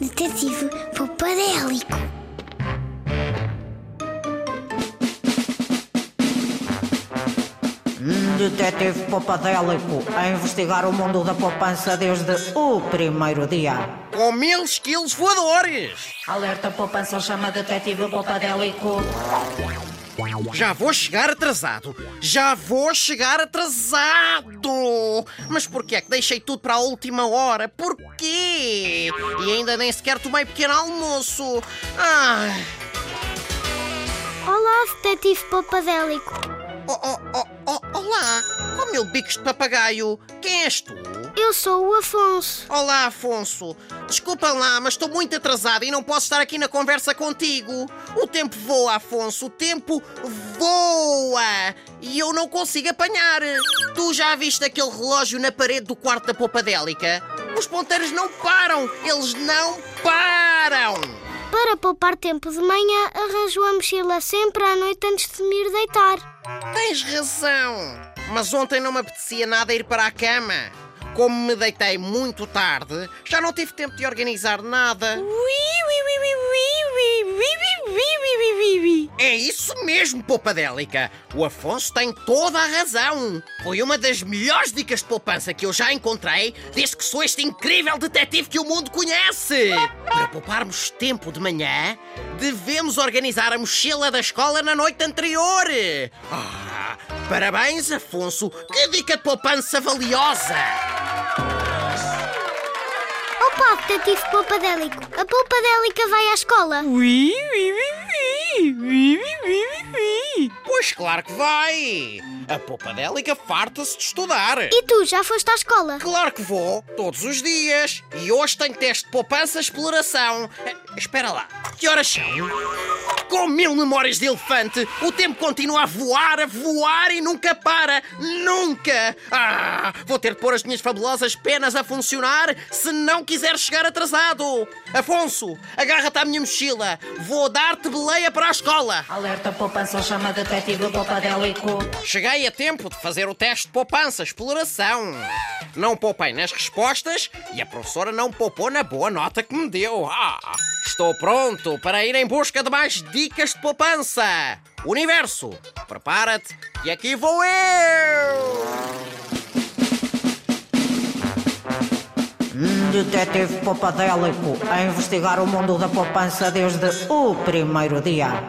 Detetive Popadélico. Detetive Popadélico a investigar o mundo da poupança desde o primeiro dia. Com mil esquilos voadores! Alerta poupança chama Detetive Popadélico. Já vou chegar atrasado! Já vou chegar atrasado! Mas porquê é que deixei tudo para a última hora? Porquê? E ainda nem sequer tomei pequeno almoço! Ai! Olá, Detetive Popadélico. Oh, oh, oh, oh, olá! Oh meu bicos de papagaio! Quem és tu? Eu sou o Afonso. Olá, Afonso. Desculpa lá, mas estou muito atrasado e não posso estar aqui na conversa contigo. O tempo voa, Afonso. O tempo voa. E eu não consigo apanhar. Tu já viste aquele relógio na parede do quarto da Popadélica? Os ponteiros não param. Eles não param. Para poupar tempo de manhã, arranjo a mochila sempre à noite antes de me ir deitar. Tens razão. Mas ontem não me apetecia nada ir para a cama. Como me deitei muito tarde, já não tive tempo de organizar nada. É isso mesmo, Poupadélica. O Afonso tem toda a razão. Foi uma das melhores dicas de poupança que eu já encontrei desde que sou este incrível detetive que o mundo conhece. Para pouparmos tempo de manhã, devemos organizar a mochila da escola na noite anterior. Ah, parabéns, Afonso. Que dica de poupança valiosa. Opa, Detetive Popadélico. A Popadélica vai à escola. Pois claro que vai. A Poupadélica farta-se de estudar. E tu, já foste à escola? Claro que vou, todos os dias. E hoje tenho teste de poupança exploração. Eh, espera lá, que horas são? Com mil memórias de elefante, o tempo continua a voar, a voar e nunca para. Nunca! Ah, vou ter de pôr as minhas fabulosas penas a funcionar se não quiser chegar atrasado. Afonso, agarra-te à minha mochila. Vou dar-te beleia para a escola. Alerta poupança chama Detetive Popadélico. Cheguei a tempo de fazer o teste de poupança, exploração. Não poupei nas respostas e a professora não poupou na boa nota que me deu. Ah, estou pronto para ir em busca de mais dicas de poupança. Universo, prepara-te e aqui vou eu! Detetive Popadélico a investigar o mundo da poupança desde o primeiro dia.